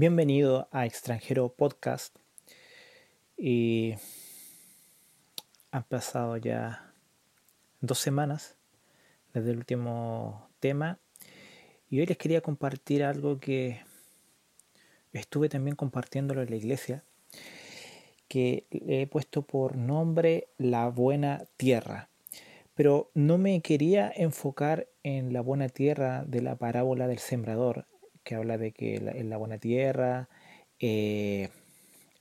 Bienvenido a Extranjero Podcast. Y han pasado ya dos semanas desde el último tema. Y hoy les quería compartir algo que estuve también compartiéndolo en la iglesia, que he puesto por nombre La Buena Tierra. Pero no me quería enfocar en la buena tierra de la parábola del sembrador, que habla de que en la buena tierra eh,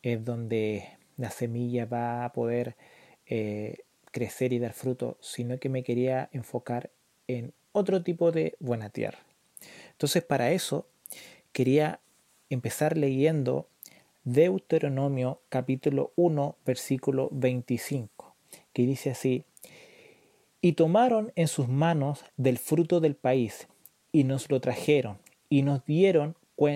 es donde la semilla va a poder eh, crecer y dar fruto, sino que me quería enfocar en otro tipo de buena tierra. Entonces para eso quería empezar leyendo Deuteronomio capítulo 1 versículo 25, que dice así, y tomaron en sus manos del fruto del país y nos lo trajeron y nos dieron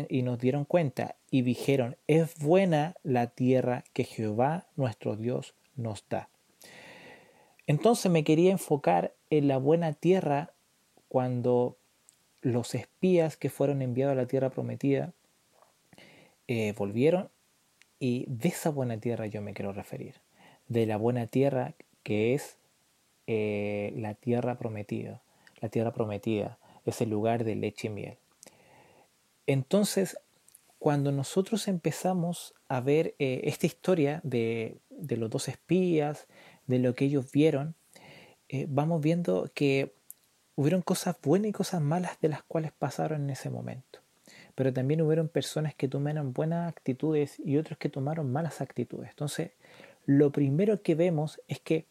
y nos dieron cuenta y dijeron, es buena la tierra que Jehová nuestro Dios nos da. Entonces me quería enfocar en la buena tierra cuando los espías que fueron enviados a la tierra prometida eh, volvieron y de esa buena tierra yo me quiero referir, de la buena tierra que es eh, la tierra prometida, la tierra prometida, es el lugar de leche y miel. Entonces, cuando nosotros empezamos a ver eh, esta historia de, los dos espías, de lo que ellos vieron, eh, vamos viendo que hubieron cosas buenas y cosas malas de las cuales pasaron en ese momento. Pero también hubieron personas que tomaron buenas actitudes y otros que tomaron malas actitudes. Entonces, lo primero que vemos es que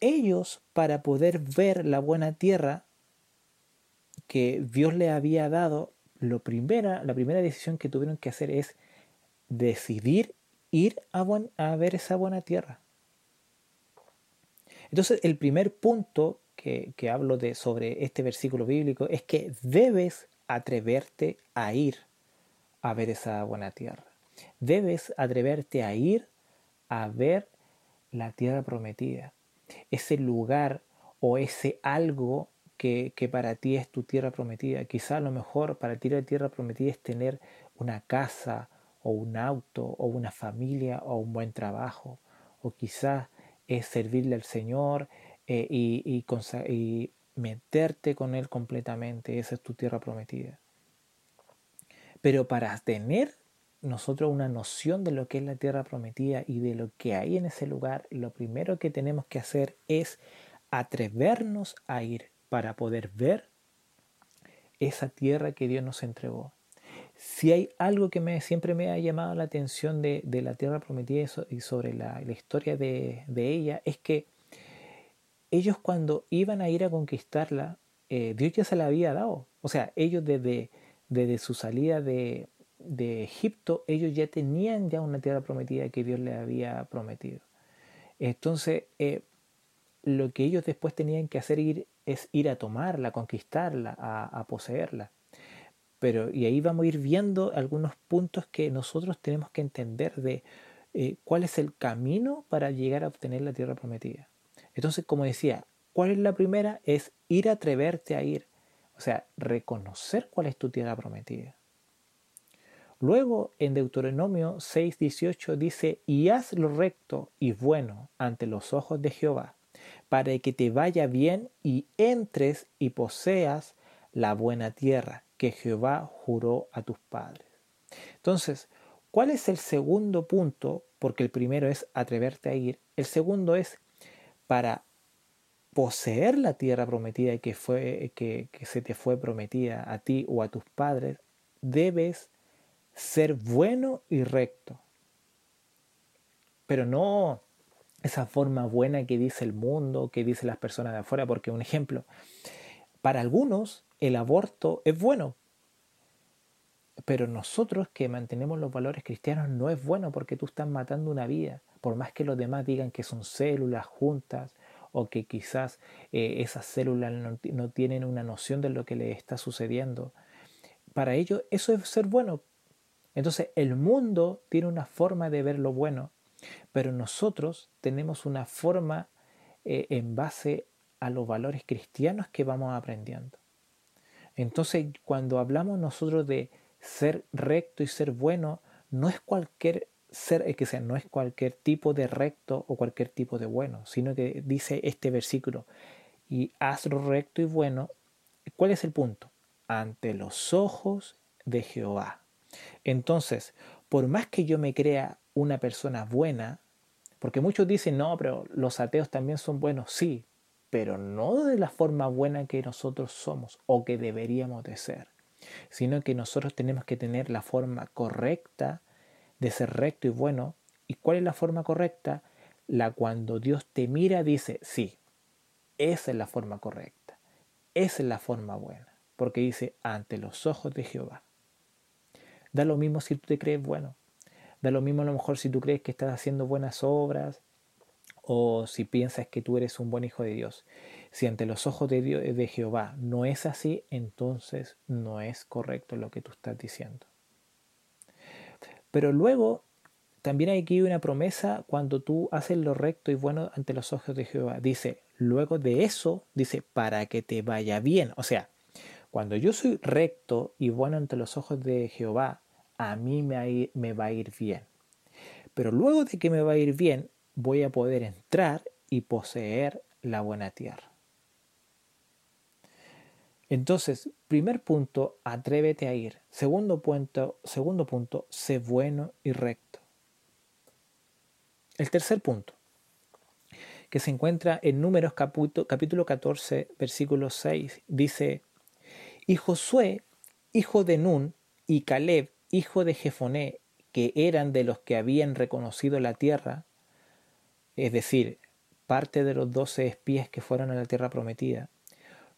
ellos, para poder ver la buena tierra que Dios le había dado, lo primera, la primera decisión que tuvieron que hacer es decidir ir a, ver esa buena tierra. Entonces, el primer punto que, que hablo de, sobre este versículo bíblico es que debes atreverte a ir a ver esa buena tierra. Debes atreverte a ir a ver la tierra prometida. Ese lugar o ese algo que, para ti es tu tierra prometida. Quizá lo mejor para ti la tierra prometida es tener una casa o un auto o una familia o un buen trabajo. O quizás es servirle al Señor eh, y, y meterte con Él completamente. Esa es tu tierra prometida. Pero para tener nosotros una noción de lo que es la tierra prometida y de lo que hay en ese lugar, lo primero que tenemos que hacer es atrevernos a ir para poder ver esa tierra que Dios nos entregó. Si hay algo que siempre me ha llamado la atención de, la tierra prometida y sobre la, historia de, ella, es que ellos cuando iban a ir a conquistarla, eh, Dios ya se la había dado. O sea, ellos desde, desde su salida de, Egipto, ellos ya tenían ya una tierra prometida que Dios les había prometido. Entonces, eh, lo que ellos después tenían que hacer ir, es ir a tomarla, a conquistarla, a, poseerla. Pero, y ahí vamos a ir viendo algunos puntos que nosotros tenemos que entender de eh, cuál es el camino para llegar a obtener la tierra prometida. Entonces, como decía, ¿cuál es la primera? Es ir a atreverte a ir. O sea, reconocer cuál es tu tierra prometida. Luego, en Deuteronomio 6:18 dice, y haz lo recto y bueno ante los ojos de Jehová para que te vaya bien y entres y poseas la buena tierra que Jehová juró a tus padres. Entonces, ¿cuál es el segundo punto? Porque el primero es atreverte a ir. El segundo es para poseer la tierra prometida que, fue, que, que se te fue prometida a ti o a tus padres, debes ser bueno y recto. Pero no esa forma buena que dice el mundo, que dice las personas de afuera, porque un ejemplo, para algunos el aborto es bueno, pero nosotros que mantenemos los valores cristianos no es bueno porque tú estás matando una vida, por más que los demás digan que son células juntas o que quizás eh, esas células no, no tienen una noción de lo que le está sucediendo. Para ellos eso es ser bueno. Entonces el mundo tiene una forma de ver lo bueno pero nosotros tenemos una forma eh, en base a los valores cristianos que vamos aprendiendo. Entonces, cuando hablamos nosotros de ser recto y ser bueno no es cualquier ser, que sea, no es cualquier tipo de recto o cualquier tipo de bueno, sino que dice este versículo, y hazlo recto y bueno. ¿Cuál es el punto? Ante los ojos de Jehová. Entonces, por más que yo me crea una persona buena, porque muchos dicen, no, pero los ateos también son buenos, sí, pero no de la forma buena que nosotros somos o que deberíamos de ser, sino que nosotros tenemos que tener la forma correcta de ser recto y bueno. ¿Y cuál es la forma correcta? La cuando Dios te mira dice, sí, esa es la forma correcta, esa es la forma buena, porque dice, ante los ojos de Jehová. Da lo mismo si tú te crees bueno, da lo mismo a lo mejor si tú crees que estás haciendo buenas obras, o si piensas que tú eres un buen hijo de Dios. Si ante los ojos de, Dios, de Jehová no es así, entonces no es correcto lo que tú estás diciendo. Pero luego también hay aquí una promesa cuando tú haces lo recto y bueno ante los ojos de Jehová. Dice, luego de eso, dice, para que te vaya bien. O sea, cuando yo soy recto y bueno ante los ojos de Jehová, a mí me, va a ir bien. Pero luego de que me va a ir bien, voy a poder entrar y poseer la buena tierra. Entonces, primer punto, atrévete a ir. Segundo punto, segundo punto, sé bueno y recto. El tercer punto, que se encuentra en Números capítulo 14, versículo 6, dice, Y Josué, hijo de Nun, y Caleb, hijo de Jefoné, que eran de los que habían reconocido la tierra, es decir, parte de los doce espías que fueron a la tierra prometida,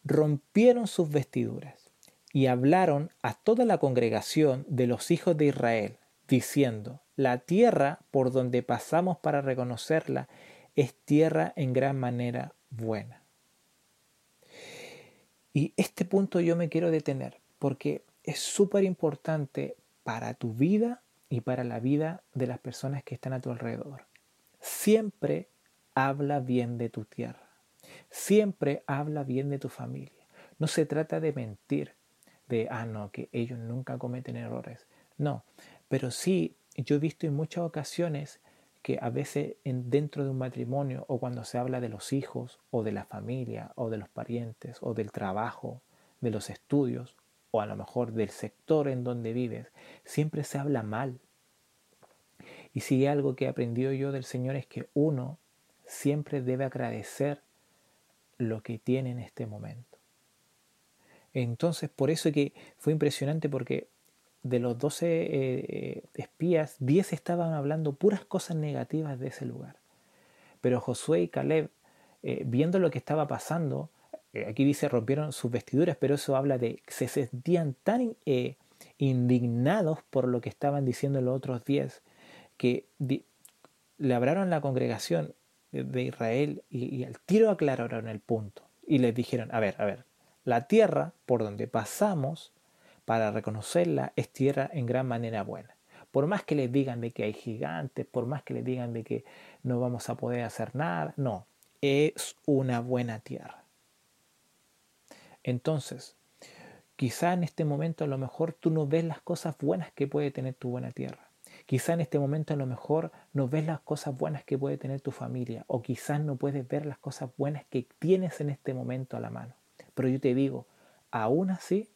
rompieron sus vestiduras y hablaron a toda la congregación de los hijos de Israel, diciendo, la tierra por donde pasamos para reconocerla es tierra en gran manera buena. Y este punto yo me quiero detener porque es súper importante para tu vida y para la vida de las personas que están a tu alrededor. Siempre habla bien de tu tierra. Siempre habla bien de tu familia. No se trata de mentir, de, ah, no, que ellos nunca cometen errores. No, pero sí, yo he visto en muchas ocasiones que a veces en, dentro de un matrimonio o cuando se habla de los hijos o de la familia o de los parientes o del trabajo, de los estudios o a lo mejor del sector en donde vives, siempre se habla mal y si algo que he aprendido yo del Señor es que uno siempre debe agradecer lo que tiene en este momento. Entonces, por eso que fue impresionante porque de los 12 eh, eh, espías, 10 estaban hablando puras cosas negativas de ese lugar. Pero Josué y Caleb, eh, viendo lo que estaba pasando, aquí dice rompieron sus vestiduras, pero eso habla de que se sentían tan indignados por lo que estaban diciendo los otros 10 que le hablaron la congregación de Israel y, al tiro aclararon el punto y les dijeron, a ver, a ver, la tierra por donde pasamos para reconocerla es tierra en gran manera buena. Por más que les digan de que hay gigantes, por más que les digan de que no vamos a poder hacer nada, no, es una buena tierra. Entonces, quizá en este momento a lo mejor tú no ves las cosas buenas que puede tener tu buena tierra. Quizá en este momento a lo mejor no ves las cosas buenas que puede tener tu familia o quizás no puedes ver las cosas buenas que tienes en este momento a la mano. Pero yo te digo, aún así,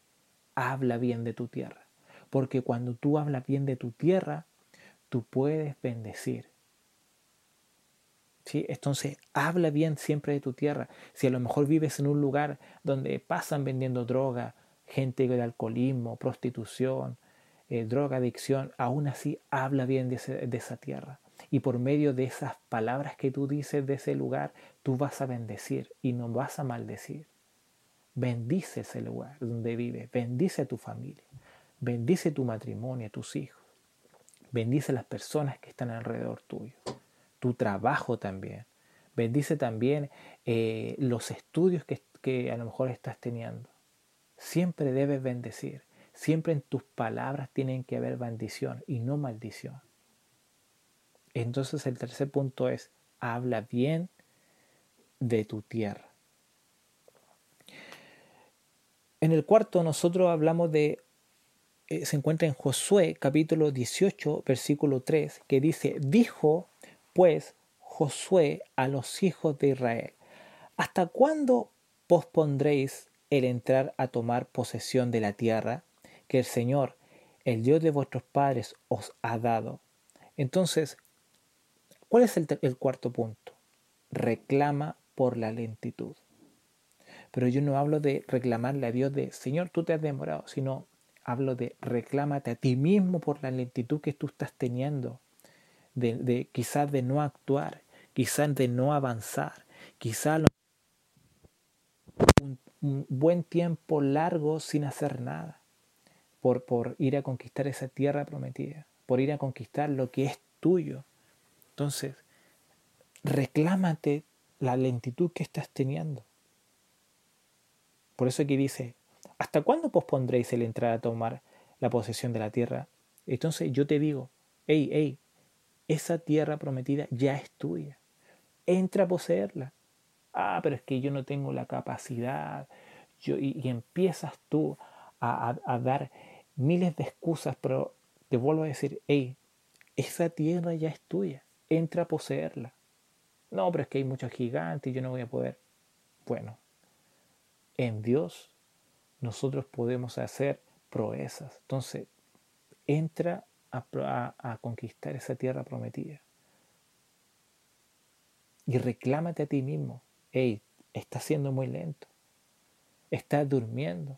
habla bien de tu tierra. Porque cuando tú hablas bien de tu tierra, tú puedes bendecir. Entonces, habla bien siempre de tu tierra. Si a lo mejor vives en un lugar donde pasan vendiendo droga, gente de alcoholismo, prostitución, eh, droga, adicción, aún así habla bien de, de esa tierra. Y por medio de esas palabras que tú dices de ese lugar, tú vas a bendecir y no vas a maldecir. Bendice ese lugar donde vives, bendice a tu familia, bendice tu matrimonio, a tus hijos, bendice a las personas que están alrededor tuyo, tu trabajo también, bendice también eh, los estudios que, que a lo mejor estás teniendo. Siempre debes bendecir. Siempre en tus palabras tienen que haber bendición y no maldición. Entonces el tercer punto es, habla bien de tu tierra. En el cuarto nosotros hablamos de eh, se encuentra en Josué capítulo 18, versículo 3, que dice, dijo pues Josué a los hijos de Israel, ¿hasta cuándo pospondréis el entrar a tomar posesión de la tierra que el Señor, el Dios de vuestros padres, os ha dado? Entonces, ¿cuál es el, cuarto punto? Reclama por la lentitud. Pero yo no hablo de reclamarle a Dios de, Señor, tú te has demorado, sino hablo de reclámate a ti mismo por la lentitud que tú estás teniendo, de, quizás de no actuar, quizás de no avanzar, quizás un, un, buen tiempo largo sin hacer nada, por, por ir a conquistar esa tierra prometida, por ir a conquistar lo que es tuyo. Entonces, reclámate la lentitud que estás teniendo. Por eso aquí dice, ¿hasta cuándo pospondréis el entrar a tomar la posesión de la tierra? Entonces yo te digo, hey, hey, esa tierra prometida ya es tuya. Entra a poseerla. Ah, pero es que yo no tengo la capacidad. Yo, y, empiezas tú a, a dar miles de excusas, pero te vuelvo a decir, hey, esa tierra ya es tuya. Entra a poseerla. No, pero es que hay muchos gigantes y yo no voy a poder. Bueno, en Dios nosotros podemos hacer proezas. Entonces, entra a, conquistar esa tierra prometida. Y reclámate a ti mismo. Hey, estás siendo muy lento. Estás durmiendo.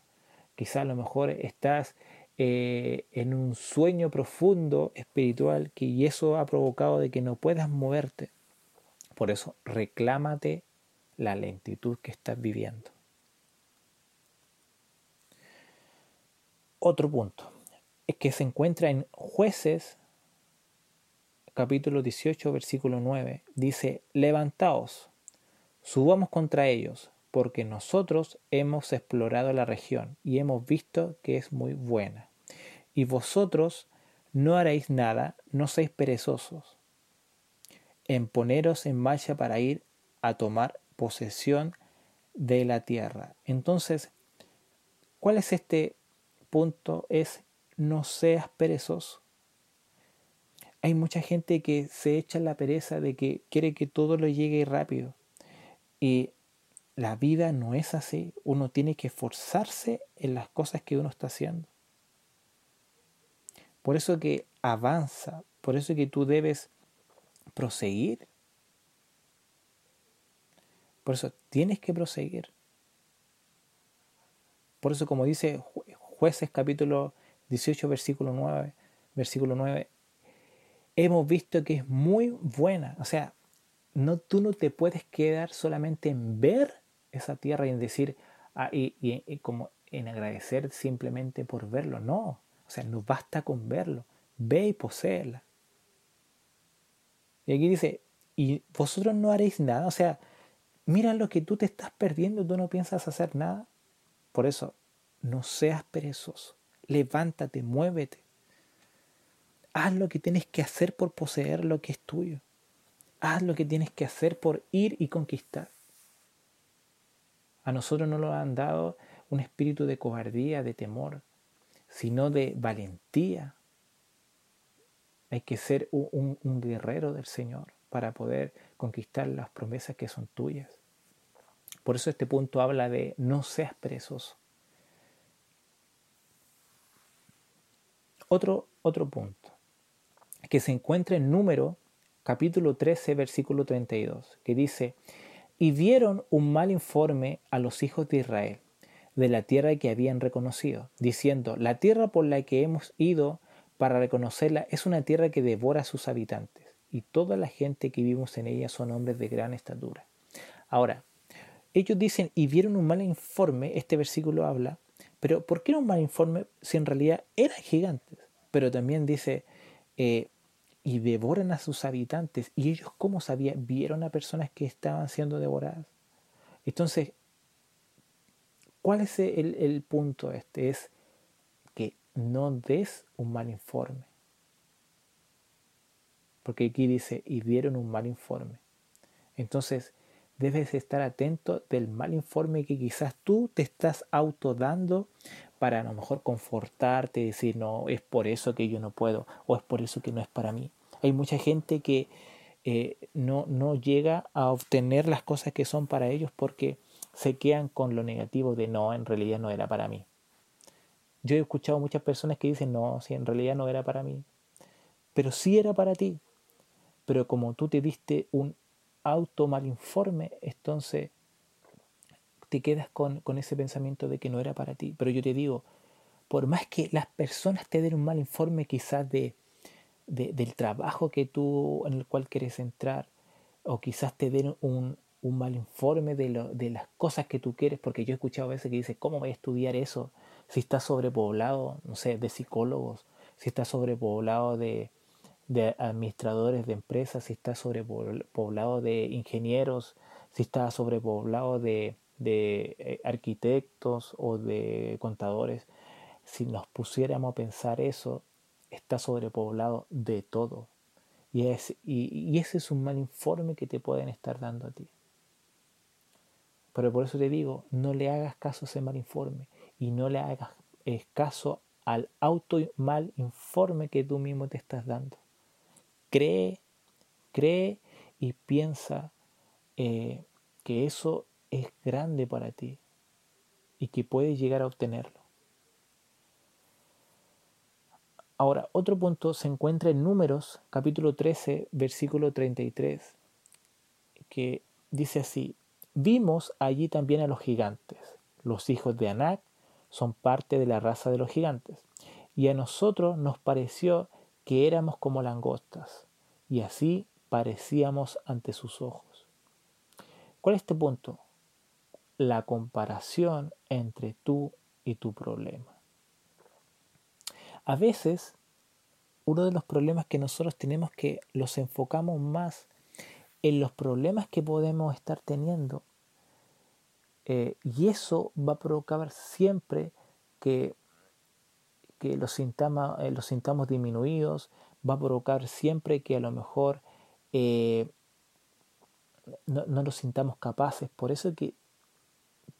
Quizás a lo mejor estás eh, en un sueño profundo espiritual que, y eso ha provocado de que no puedas moverte. Por eso, reclámate la lentitud que estás viviendo. Otro punto que se encuentra en jueces capítulo 18 versículo 9. Dice, levantaos, subamos contra ellos, porque nosotros hemos explorado la región y hemos visto que es muy buena. Y vosotros no haréis nada, no seáis perezosos en poneros en marcha para ir a tomar posesión de la tierra. Entonces, ¿cuál es este punto es no seas perezoso. Hay mucha gente que se echa la pereza de que quiere que todo lo llegue rápido. Y la vida no es así. Uno tiene que esforzarse en las cosas que uno está haciendo. Por eso que avanza, por eso que tú debes proseguir. Por eso tienes que proseguir. Por eso como dice Jueces capítulo 18, versículo 9, versículo 9, hemos visto que es muy buena. O sea, no, tú no te puedes quedar solamente en ver esa tierra y en decir, ah, y, como en agradecer simplemente por verlo. No, o sea, no basta con verlo. Ve y poseela. Y aquí dice, y vosotros no haréis nada. O sea, mira lo que tú te estás perdiendo, tú no piensas hacer nada. Por eso, no seas perezoso. Levántate, muévete. Haz lo que tienes que hacer por poseer lo que es tuyo. Haz lo que tienes que hacer por ir y conquistar. A nosotros no nos han dado un espíritu de cobardía, de temor, sino de valentía. Hay que ser un, guerrero del Señor para poder conquistar las promesas que son tuyas. Por eso este punto habla de no seas perezoso. Otro, otro punto, que se encuentra en número capítulo 13, versículo 32, que dice, y dieron un mal informe a los hijos de Israel de la tierra que habían reconocido, diciendo, la tierra por la que hemos ido para reconocerla es una tierra que devora a sus habitantes, y toda la gente que vivimos en ella son hombres de gran estatura. Ahora, ellos dicen, y dieron un mal informe, este versículo habla pero ¿por qué era un mal informe si en realidad eran gigantes? Pero también dice, eh, y devoran a sus habitantes. ¿Y ellos cómo sabían? Vieron a personas que estaban siendo devoradas. Entonces, ¿cuál es el, el punto este? Es que no des un mal informe. Porque aquí dice, y dieron un mal informe. Entonces, debes estar atento del mal informe que quizás tú te estás autodando para a lo mejor confortarte decir, no, es por eso que yo no puedo, o es por eso que no es para mí. Hay mucha gente que eh, no, no llega a obtener las cosas que son para ellos porque se quedan con lo negativo de no, en realidad no era para mí. Yo he escuchado muchas personas que dicen, no, si en realidad no era para mí, pero sí era para ti. Pero como tú te diste un auto mal informe, entonces te quedas con, ese pensamiento de que no era para ti. Pero yo te digo, por más que las personas te den un mal informe quizás de, del trabajo que tú en el cual quieres entrar, o quizás te den un, mal informe de, lo, de las cosas que tú quieres, porque yo he escuchado a veces que dice, ¿cómo voy a estudiar eso? Si está sobrepoblado, no sé, de psicólogos, si está sobrepoblado de, de administradores de empresas, si está sobrepoblado de ingenieros, si está sobrepoblado de, de eh, arquitectos o de contadores, si nos pusiéramos a pensar eso, está sobrepoblado de todo. Y, y, ese es un mal informe que te pueden estar dando a ti. Pero por eso te digo, no le hagas caso a ese mal informe y no le hagas eh, caso al auto mal informe que tú mismo te estás dando. Cree, cree y piensa eh, que eso es grande para ti y que puedes llegar a obtenerlo. Ahora, otro punto se encuentra en Números, capítulo 13, versículo 33, que dice así, vimos allí también a los gigantes. Los hijos de Anac son parte de la raza de los gigantes. Y a nosotros nos pareció que éramos como langostas, y así parecíamos ante sus ojos. ¿Cuál es este punto? la comparación entre tú y tu problema. A veces, uno de los problemas que nosotros tenemos que los enfocamos más en los problemas que podemos estar teniendo. Eh, y eso va a provocar siempre que, que los, sintamos, eh, los sintamos disminuidos, va a provocar siempre que a lo mejor eh, no, no, sintamos capaces. Por eso que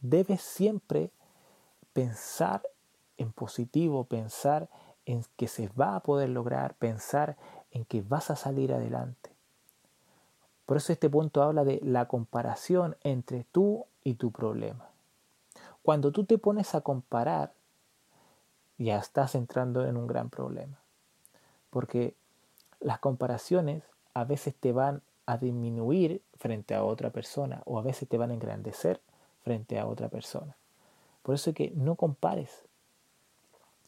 debes siempre pensar en positivo, pensar en que se va a poder lograr, pensar en que vas a salir adelante. Por eso este punto habla de la comparación entre tú y tu problema. Cuando tú te pones a comparar, ya estás entrando en un gran problema. Porque las comparaciones a veces te van a disminuir frente a otra persona o a veces te van a engrandecer frente a otra persona. Por eso es que no compares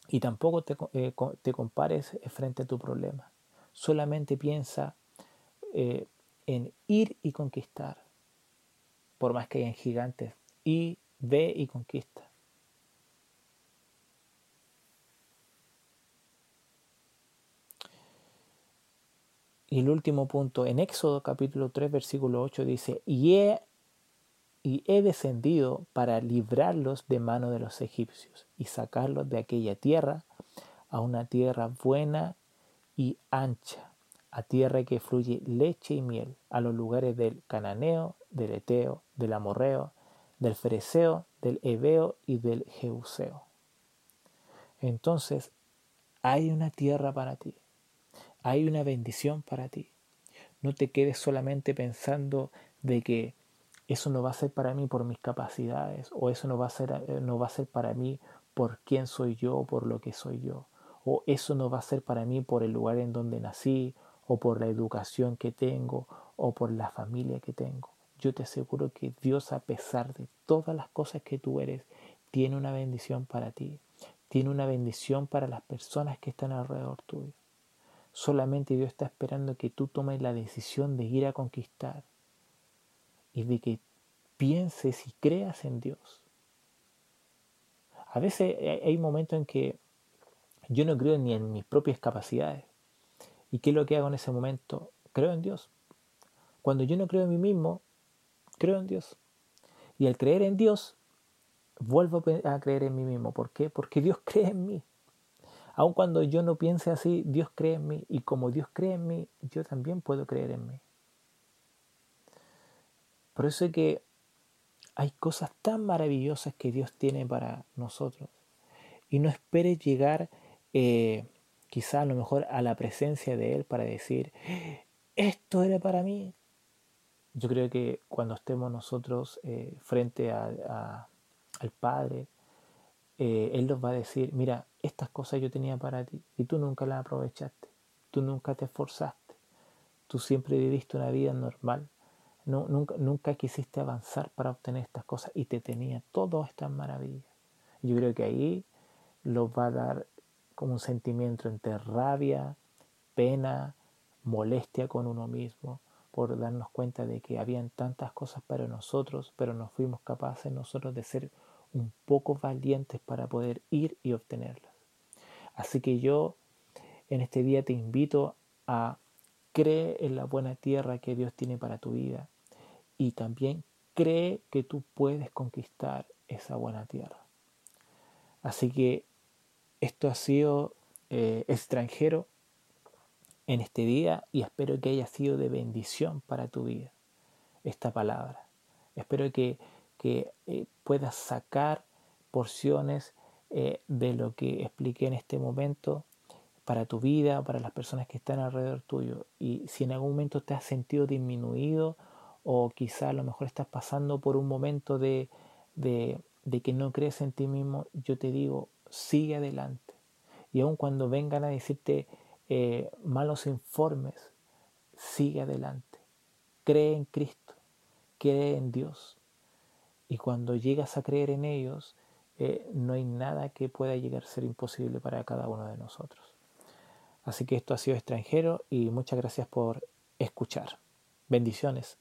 y tampoco te, eh, compares frente a tu problema. Solamente piensa eh, en ir y conquistar. Por más que hayan gigantes, y ve y conquista. Y el último punto, en Éxodo capítulo 3, versículo 8 dice, y he y he descendido para librarlos de mano de los egipcios y sacarlos de aquella tierra a una tierra buena y ancha, a tierra que fluye leche y miel, a los lugares del cananeo, del eteo, del amorreo, del fereceo, del ebeo y del jeuseo. Entonces, hay una tierra para ti, hay una bendición para ti. No te quedes solamente pensando de que eso no va a ser para mí por mis capacidades o eso no va a ser, eh, no va a ser para mí por quién soy yo por lo que soy yo o eso no va a ser para mí por el lugar en donde nací o por la educación que tengo o por la familia que tengo. Yo te aseguro que Dios a pesar de todas las cosas que tú eres, tiene una bendición para ti, tiene una bendición para las personas que están alrededor tuyo. Solamente Dios está esperando que tú tomes la decisión de ir a conquistar, y de que pienses y creas en Dios. A veces hay momentos en que yo no creo ni en mis propias capacidades. ¿Y qué es lo que hago en ese momento? Creo en Dios. Cuando yo no creo en mí mismo, creo en Dios. Y al creer en Dios, vuelvo a creer en mí mismo. ¿Por qué? Porque Dios cree en mí. Aun cuando yo no piense así, Dios cree en mí. Y como Dios cree en mí, yo también puedo creer en mí. Por eso es que hay cosas tan maravillosas que Dios tiene para nosotros. y no esperes llegar eh, quizá a lo mejor a la presencia de Él para decir, esto era para mí. Yo creo que cuando estemos nosotros eh, frente al Padre, eh, Él nos va a decir, mira, estas cosas yo tenía para ti y tú nunca las aprovechaste, tú nunca te esforzaste, tú siempre viviste una vida normal, no, nunca, nunca quisiste avanzar para obtener estas cosas y te tenía todas estas maravillas. Yo creo que ahí los va a dar como un sentimiento entre rabia, pena, molestia con uno mismo, por darnos cuenta de que habían tantas cosas para nosotros, pero no fuimos capaces nosotros de ser un poco valientes para poder ir y obtenerlas. Así que yo en este día te invito a creer en la buena tierra que Dios tiene para tu vida y también cree que tú puedes conquistar esa buena tierra. Así que esto ha sido eh, extranjero en este día y espero que haya sido de bendición para tu vida esta palabra. Espero que, que eh, puedas sacar porciones eh, de lo que expliqué en este momento para tu vida, para las personas que están alrededor tuyo. Y si en algún momento te has sentido disminuido o quizá a lo mejor estás pasando por un momento de, de, que no crees en ti mismo, yo te digo, sigue adelante. Y aun cuando vengan a decirte eh, malos informes, sigue adelante. Cree en Cristo, cree en Dios. Y cuando llegas a creer en ellos, eh, no hay nada que pueda llegar a ser imposible para cada uno de nosotros. Así que esto ha sido extranjero y muchas gracias por escuchar. Bendiciones.